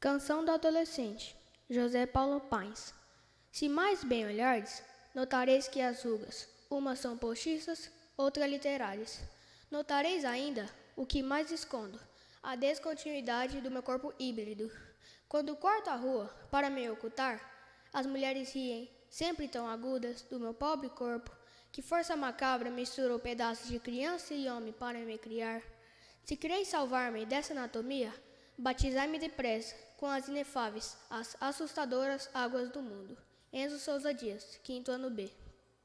Canção do Adolescente, José Paulo Paes. Se mais bem olhardes, notareis que as rugas, umas são postiças, outras literárias. Notareis ainda o que mais escondo, a descontinuidade do meu corpo híbrido. Quando corto a rua para me ocultar, as mulheres riem, sempre tão agudas, do meu pobre corpo, que força macabra misturou pedaços de criança e homem para me criar. Se quereis salvar-me dessa anatomia, Batizai-me depressa com as inefáveis, as assustadoras águas do mundo. Enzo Souza Dias, quinto ano B.